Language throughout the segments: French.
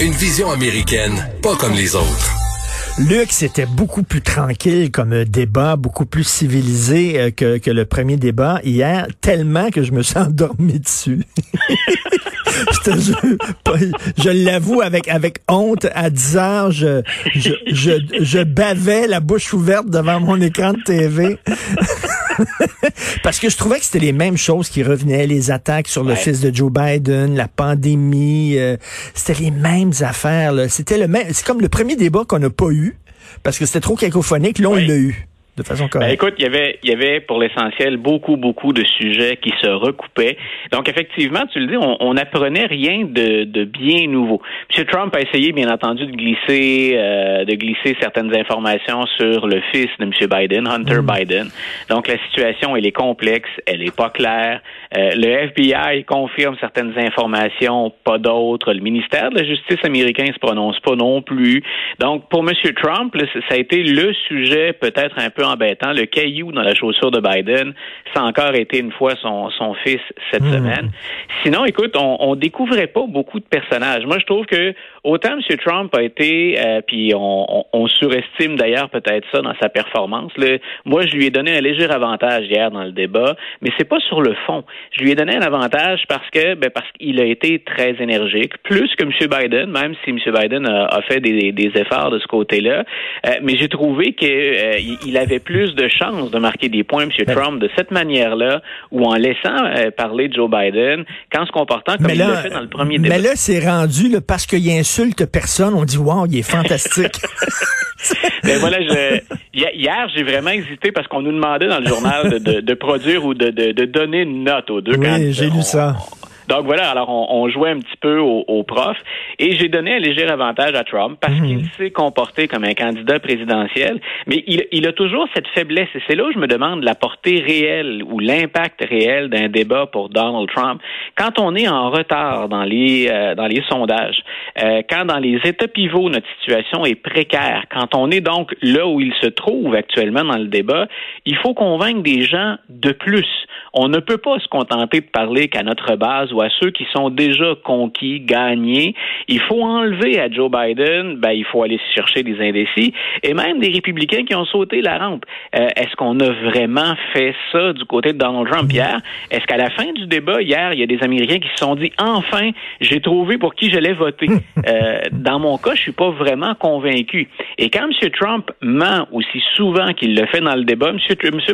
Une vision américaine, pas comme les autres. Luc, c'était beaucoup plus tranquille comme débat, beaucoup plus civilisé euh, que, que le premier débat hier, tellement que je me suis endormi dessus. je te jure, je l'avoue avec, avec honte, à 10 heures, je, je, je, je bavais la bouche ouverte devant mon écran de TV. Parce que je trouvais que c'était les mêmes choses qui revenaient, les attaques sur le fils de Joe Biden, la pandémie, euh, c'était les mêmes affaires. C'était le même, c'est comme le premier débat qu'on n'a pas eu parce que c'était trop cacophonique. Là, on l'a eu de façon ben, écoute, il y avait, il y avait pour l'essentiel beaucoup, beaucoup de sujets qui se recoupaient. Donc, effectivement, tu le dis, on, on apprenait rien de, de, bien nouveau. M. Trump a essayé, bien entendu, de glisser, euh, de glisser certaines informations sur le fils de M. Biden, Hunter mm. Biden. Donc, la situation, elle est complexe, elle est pas claire. Euh, le FBI confirme certaines informations, pas d'autres. Le ministère de la Justice américain se prononce pas non plus. Donc, pour M. Trump, ça a été le sujet peut-être un peu embêtant. Le caillou dans la chaussure de Biden, ça a encore été une fois son, son fils cette hmm. semaine. Sinon, écoute, on, on découvrait pas beaucoup de personnages. Moi, je trouve que autant M. Trump a été, euh, puis on, on, surestime d'ailleurs peut-être ça dans sa performance. Moi, je lui ai donné un léger avantage hier dans le débat, mais c'est pas sur le fond. Je lui ai donné un avantage parce que, ben, parce qu'il a été très énergique, plus que M. Biden, même si M. Biden a, fait des, des, efforts de ce côté-là. Euh, mais j'ai trouvé qu'il euh, il avait plus de chances de marquer des points, M. Ben. Trump, de cette manière-là, ou en laissant euh, parler Joe Biden, qu'en se comportant comme il l'a fait dans le premier débat. Mais là, c'est rendu parce qu'il insulte personne, on dit wow, il est fantastique. ben voilà, je, hier, j'ai vraiment hésité parce qu'on nous demandait dans le journal de, de, produire ou de, de, donner une note aux deux oui, j'ai lu ça. Donc voilà, alors on, jouait un petit peu au, au prof et j'ai donné un léger avantage à Trump parce mhm. qu'il s'est comporté comme un candidat présidentiel, mais il, il a toujours cette faiblesse et c'est là où je me demande la portée réelle ou l'impact réel d'un débat pour Donald Trump quand on est en retard dans les euh, dans les sondages, euh, quand dans les états pivots notre situation est précaire, quand on est donc là où il se trouve actuellement dans le débat, il faut convaincre des gens de plus. On ne peut pas se contenter de parler qu'à notre base ou à ceux qui sont déjà conquis, gagnés. Il faut enlever à Joe Biden, ben, il faut aller chercher des indécis et même des républicains qui ont sauté la rampe. Euh, est-ce qu'on a vraiment fait ça du côté de Donald Trump hier? Est-ce qu'à la fin du débat hier, il y a des Américains qui se sont dit enfin, j'ai trouvé pour qui j'allais voter? euh, dans mon cas, je suis pas vraiment convaincu. Et quand M. Trump ment aussi souvent qu'il le fait dans le débat, M.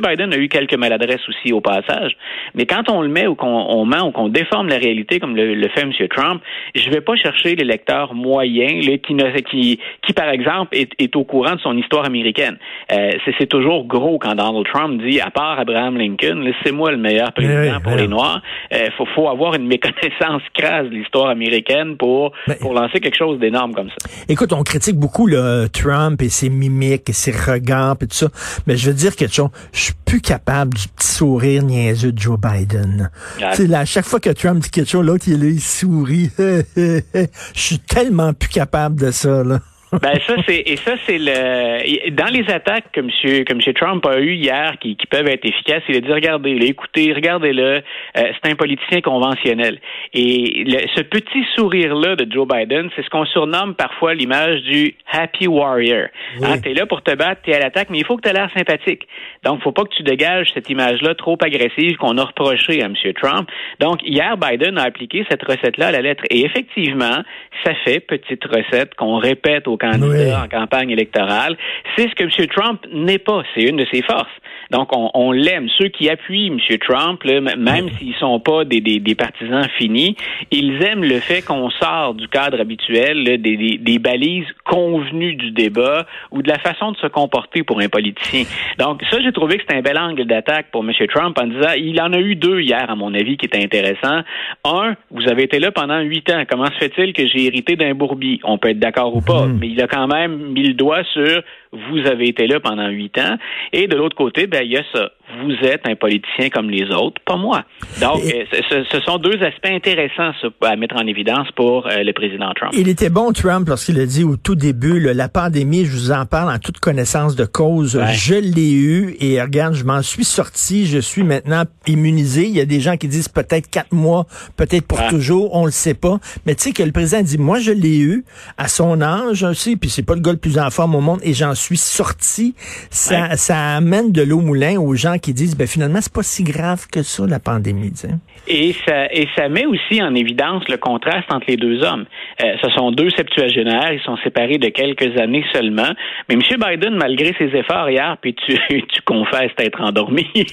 Biden a eu quelques maladresses aussi au passage, mais quand on le met ou qu'on ment ou qu'on déforme la réalité comme le, fait M. Trump, je ne vais pas chercher l'électeur moyen qui, qui, qui, par exemple, est, au courant de son histoire américaine. Euh, c'est toujours gros quand Donald Trump dit, à part Abraham Lincoln, c'est moi le meilleur président pour les Noirs. Il euh, faut, faut, avoir une méconnaissance crasse de l'histoire américaine pour, pour lancer quelque chose d'énorme comme ça. Écoute, on critique beaucoup le Trump et ses mimiques et ses regards et tout ça, mais je veux dire quelque chose, je suis plus capable du petit sourire niaiseux de Joe Biden. C'est à chaque fois que Trump dit quelque chose, l'autre, il, il sourit. Je suis tellement plus capable de ça, là. Ben ça c'est et ça c'est le dans les attaques que monsieur que monsieur Trump a eu hier qui, qui peuvent être efficaces, il a dit regardez-le, écoutez, regardez-le, euh, c'est un politicien conventionnel. Et ce petit sourire là de Joe Biden, c'est ce qu'on surnomme parfois l'image du happy warrior. Hein, t'es là pour te battre, t'es à l'attaque, mais il faut que tu aies l'air sympathique. Donc faut pas que tu dégages cette image là trop agressive qu'on a reproché à monsieur Trump. Donc hier Biden a appliqué cette recette là à la lettre et effectivement, ça fait petite recette qu'on répète au candidat en campagne électorale. C'est ce que M. Trump n'est pas. C'est une de ses forces. Donc, on, on l'aime. Ceux qui appuient M. Trump, là, même s'ils sont pas des, des, des, partisans finis, ils aiment le fait qu'on sort du cadre habituel, là, des, des, balises convenues du débat ou de la façon de se comporter pour un politicien. Donc, ça, j'ai trouvé que c'était un bel angle d'attaque pour M. Trump en disant, il en a eu deux hier, à mon avis, qui étaient intéressants. Un, vous avez été là pendant huit ans. Comment se fait-il que j'ai hérité d'un bourbier? On peut être d'accord ou pas, hmm. mais il a quand même mis le doigt sur vous avez été là pendant huit ans. Et de l'autre côté, ben, il y a ça. Vous êtes un politicien comme les autres, pas moi. Donc, euh, ce, sont deux aspects intéressants à mettre en évidence pour euh, le président Trump. Il était bon, Trump, lorsqu'il a dit au tout début, la pandémie, je vous en parle en toute connaissance de cause, je l'ai eu et regarde, je m'en suis sorti, je suis maintenant immunisé. Il y a des gens qui disent peut-être quatre mois, peut-être pour toujours, on le sait pas. Mais tu sais que le président dit, moi, je l'ai eu à son âge aussi, puis c'est pas le gars le plus en forme au monde et j'en suis sorti. Ça, ça amène de l'eau moulin aux gens qui disent, ben finalement, c'est pas si grave que ça, la pandémie. Et ça, et ça met aussi en évidence le contraste entre les deux hommes. Euh, ce sont deux septuagénaires, ils sont séparés de quelques années seulement. Mais M. Biden, malgré ses efforts hier, puis tu, tu confesses être endormi,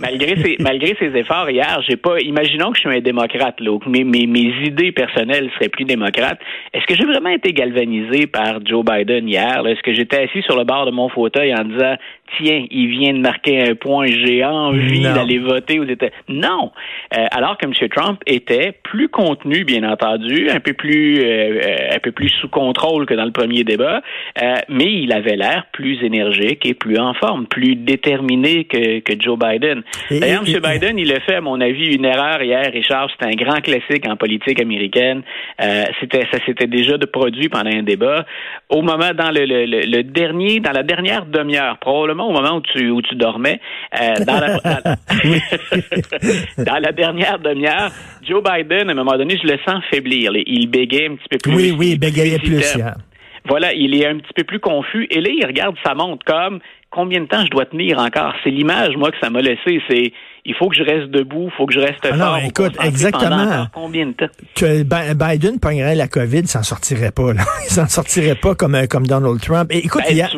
malgré, ses, malgré ses efforts hier, j'ai pas, imaginons que je suis un démocrate, là, mes, mes, mes idées personnelles seraient plus démocrates. Est-ce que j'ai vraiment été galvanisé par Joe Biden hier? Est-ce que j'étais assis sur le bord de mon fauteuil en disant tiens, il vient de marquer un point, j'ai envie d'aller voter aux États. Non. Euh, alors que M. Trump était plus contenu, bien entendu, un peu plus, euh, un peu plus sous contrôle que dans le premier débat, euh, mais il avait l'air plus énergique et plus en forme, plus déterminé que, que Joe Biden. D'ailleurs, M. Biden, il a fait, à mon avis, une erreur hier, Richard. C'est un grand classique en politique américaine. c'était, ça s'était déjà de produit pendant un débat. Au moment dans le, le, le dernier, dans la dernière demi-heure, probablement au moment où tu, où tu dormais, euh, dans, la, dans, la dernière demi-heure, Joe Biden, à un moment donné, je le sens faiblir. Il bégayait un petit peu plus. Oui, oui, il bégayait plus. Voilà, il est un petit peu plus confus. Et là, il regarde sa montre comme combien de temps je dois tenir encore? C'est l'image, moi, que ça m'a laissé. C'est il faut que je reste debout, il faut que je reste ah fort. Non, écoute, exactement. Combien de temps? Que Biden pognerait la COVID, il s'en sortirait pas. Là. Il s'en sortirait pas comme, comme Donald Trump. Et écoute, ben,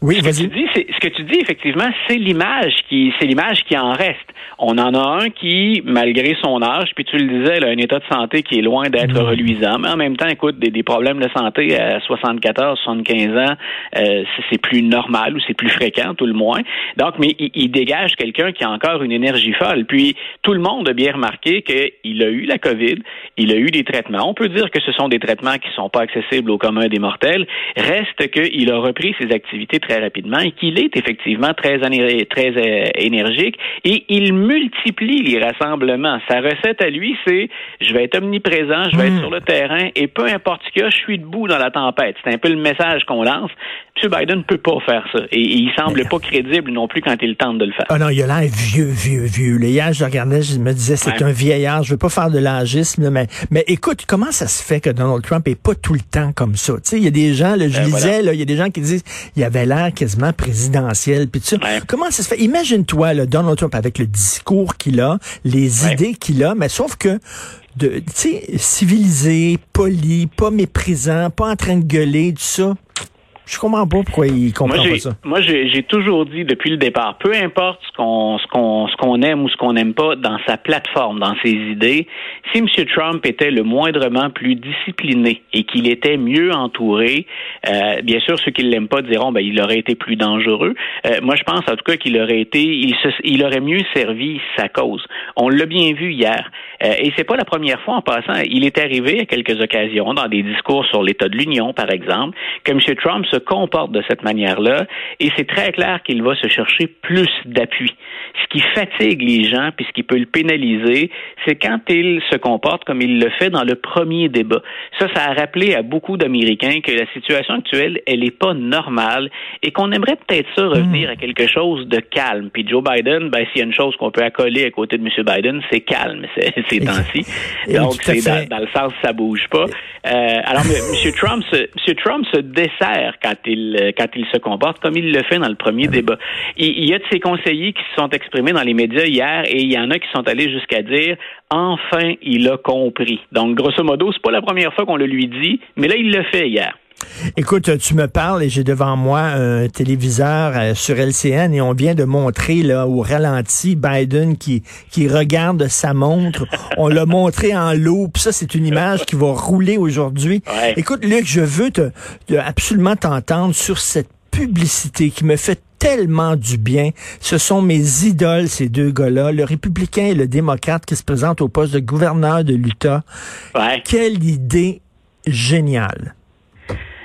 oui, ce que tu dis, ce que tu dis effectivement, c'est l'image qui, c'est l'image qui en reste. On en a un qui, malgré son âge, puis tu le disais, il a un état de santé qui est loin d'être reluisant, mais en même temps, écoute, des, problèmes de santé à 74, 75 ans, euh, c'est plus normal ou c'est plus fréquent, tout le moins. Donc, mais il, dégage quelqu'un qui a encore une énergie folle. Puis tout le monde a bien remarqué qu'il a eu la COVID, il a eu des traitements. On peut dire que ce sont des traitements qui sont pas accessibles au commun des mortels. Reste qu'il a repris ses activités très rapidement et qu'il est effectivement très, très euh, énergique et il multiplie les rassemblements. Sa recette à lui, c'est je vais être omniprésent, je vais être hmm. sur le terrain et peu importe ce qu'il y a, je suis debout dans la tempête. C'est un peu le message qu'on lance. M. Biden ne peut pas faire ça et, il semble pas crédible non plus quand il tente de le faire. Ah non, il a l'air vieux, vieux, vieux. Hier, je regardais, je me disais, c'est un vieillard. Je veux pas faire de l'âgisme, mais, mais écoute, comment ça se fait que Donald Trump est pas tout le temps comme ça? Tu sais, il y a des gens, là, je ben, disais, il y a des gens qui disent, il avait l'air quasiment présidentiel. Puis comment ça se fait? Imagine-toi le Donald Trump avec le discours qu'il a, les idées qu'il a, mais sauf que de, tu sais, civilisé, poli, pas méprisant, pas en train de gueuler, tout ça. Je comprends pas pourquoi il comprend pas ça. Moi, j'ai toujours dit depuis le départ, peu importe ce qu'on ce qu'on ce qu'on aime ou ce qu'on n'aime pas dans sa plateforme, dans ses idées, si M. Trump était le moindrement plus discipliné et qu'il était mieux entouré, euh, bien sûr, ceux qui ne l'aiment pas diront ben il aurait été plus dangereux. Euh, moi, je pense en tout cas qu'il aurait été, il, se, il aurait mieux servi sa cause. On l'a bien vu hier, euh, et c'est pas la première fois en passant. Il est arrivé à quelques occasions dans des discours sur l'état de l'Union, par exemple, que M. Trump se comporte de cette manière-là et c'est très clair qu'il va se chercher plus d'appui. Ce qui fatigue les gens puis ce qui peut le pénaliser, c'est quand il se comporte comme il le fait dans le premier débat. Ça, ça a rappelé à beaucoup d'Américains que la situation actuelle, elle n'est pas normale et qu'on aimerait peut-être ça revenir hmm. à quelque chose de calme. Puis Joe Biden, ben, s'il y a une chose qu'on peut accoler à côté de M. Biden, c'est calme ces temps-ci. Donc, c'est dans, le sens ça bouge pas. Euh, alors, M. Trump, se, M. Trump se dessert quand il, quand il se comporte comme il le fait dans le premier débat. Il, y a de ses conseillers qui se sont exprimés dans les médias hier et il y en a qui sont allés jusqu'à dire enfin il a compris. Donc grosso modo, c'est pas la première fois qu'on le lui dit, mais là il le fait hier. Écoute, tu me parles et j'ai devant moi un téléviseur euh, sur LCN et on vient de montrer là au ralenti Biden qui qui regarde sa montre. on l'a montré en loup. ça c'est une image qui va rouler aujourd'hui. Écoute Luc, je veux te, absolument t'entendre sur cette publicité qui me fait tellement du bien. Ce sont mes idoles, ces deux gars-là, le républicain et le démocrate qui se présentent au poste de gouverneur de l'Utah. Quelle idée géniale.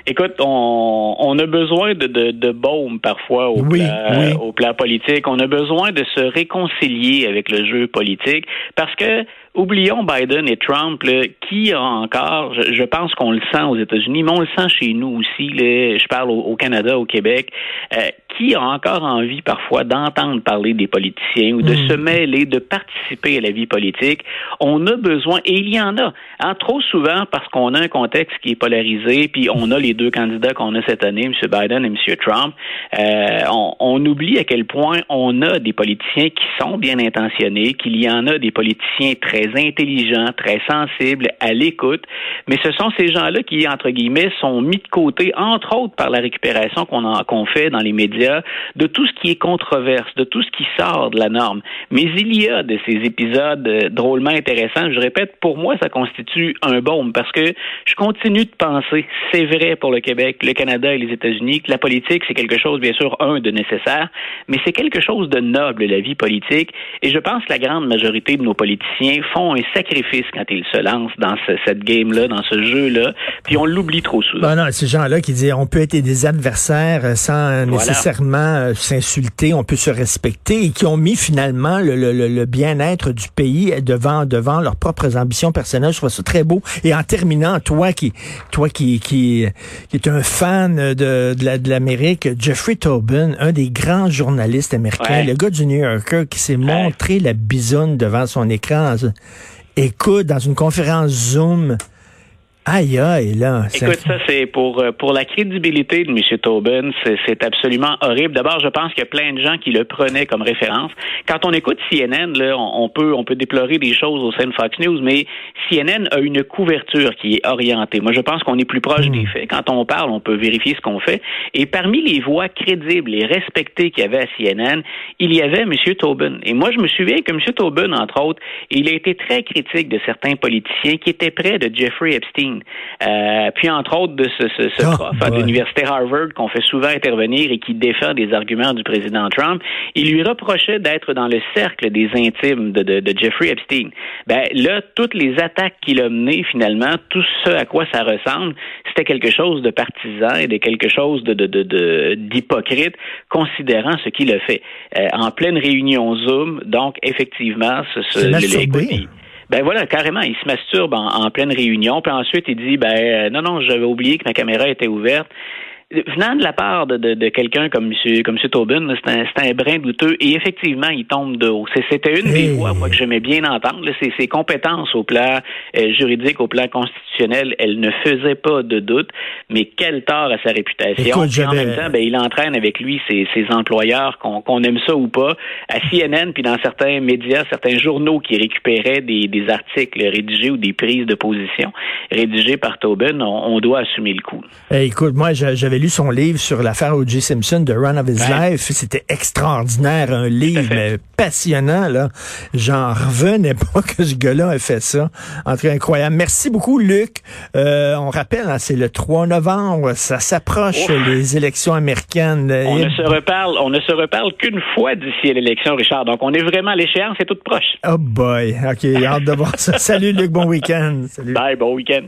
Écoute, on, on a besoin de, de, de baume parfois au, Oui, plan, oui. au plan politique. On a besoin de se réconcilier avec le jeu politique parce que oublions Biden et Trump, là, qui a encore, je, je pense qu'on le sent aux États-Unis, mais on le sent chez nous aussi. Là, je parle au, au Canada, au Québec. Euh, qui a encore envie parfois d'entendre parler des politiciens ou de Mm. se mêler, de participer à la vie politique. On a besoin, et il y en a, hein, trop souvent parce qu'on a un contexte qui est polarisé, puis on a les deux candidats qu'on a cette année, M. Biden et M. Trump. Euh, on, on oublie à quel point on a des politiciens qui sont bien intentionnés, qu'il y en a des politiciens très intelligents, très sensibles, à l'écoute, mais ce sont ces gens-là qui, entre guillemets, sont mis de côté, entre autres par la récupération qu'on qu'on fait dans les médias, de tout ce qui est controverse, de tout ce qui sort de la norme. Mais il y a de ces épisodes euh, drôlement intéressants. Je répète, pour moi, ça constitue un baume parce que je continue de penser, c'est vrai pour le Québec, le Canada et les États-Unis, que la politique, c'est quelque chose, bien sûr, un, de nécessaire, mais c'est quelque chose de noble, la vie politique. Et je pense que la grande majorité de nos politiciens font un sacrifice quand ils se lancent dans ce- cette game-là, dans ce jeu-là, puis on l'oublie trop souvent. Ben non, ces gens-là qui disent on peut être des adversaires euh, sans nécessairement euh, s'insulter, on peut se respecter et qui ont mis finalement le, le- le- bien-être du pays devant devant leurs propres ambitions personnelles. Je trouve ça très beau. Et en terminant, toi qui toi qui qui, qui est un fan de, de la- de l'Amérique, Jeffrey Tobin, un des grands journalistes américains, Ouais. le gars du New Yorker qui s'est montré la bisoune devant son écran. Écoute, dans une conférence Zoom, Aïe, aïe, là. Écoute, ça, c'est pour, euh, pour la crédibilité de M. Tobin, c'est, absolument horrible. D'abord, je pense qu'il y a plein de gens qui le prenaient comme référence. Quand on écoute CNN, là, on, on peut, on peut déplorer des choses au sein de Fox News, mais CNN a une couverture qui est orientée. Moi, je pense qu'on est plus proche des faits. Quand on parle, on peut vérifier ce qu'on fait. Et parmi les voix crédibles et respectées qu'il y avait à CNN, il y avait M. Tobin. Et moi, je me souviens que M. Tobin, entre autres, il a été très critique de certains politiciens qui étaient près de Jeffrey Epstein. Euh, puis, entre autres, de ce, ce, ce Oh, prof boy. l'université Harvard qu'on fait souvent intervenir et qui défend des arguments du président Trump. Il lui reprochait d'être dans le cercle des intimes de, de, de Jeffrey Epstein. Ben là, toutes les attaques qu'il a menées, finalement, tout ce à quoi ça ressemble, c'était quelque chose de partisan et de quelque chose de, de, de, de- d'hypocrite, considérant ce qu'il a fait. Euh, en pleine réunion Zoom, donc effectivement, ce, ce, le- ben voilà, carrément, il se masturbe en, pleine réunion, puis ensuite il dit ben euh, non non, j'avais oublié que ma caméra était ouverte. Venant de la part de, de, de quelqu'un comme M. comme monsieur Tobin, c'est un, un brin douteux et effectivement, il tombe de haut. C'était une des voies, moi, que j'aimais bien entendre. là. Ses, ses compétences au plan euh, juridique, au plan constitutionnel, elles ne faisaient pas de doute, mais quel tort à sa réputation. Écoute, Puis en même temps, ben, il entraîne avec lui ses, ses employeurs, qu'on qu'on aime ça ou pas, à CNN, puis dans certains médias, certains journaux qui récupéraient des, des articles rédigés ou des prises de position rédigées par Tobin, on, on doit assumer le coup. Écoute, moi, j'a- j'avais lu son livre sur l'affaire O.J. Simpson, The Run of His Ouais. Life. C'était extraordinaire, un livre mais passionnant. là. J'en revenais pas que ce gars-là ait fait ça. En tout cas, incroyable. Merci beaucoup, Luc. Euh, on rappelle, hein, c'est le 3 novembre. Ça s'approche, les élections américaines. On Et- ne se reparle, on ne se reparle qu'une fois d'ici à l'élection, Richard. Donc, on est vraiment à l'échéance, c'est toute proche. Oh boy. OK, hâte de voir ça. Salut, Luc. Bon week-end. Salut. Bye, bon week-end.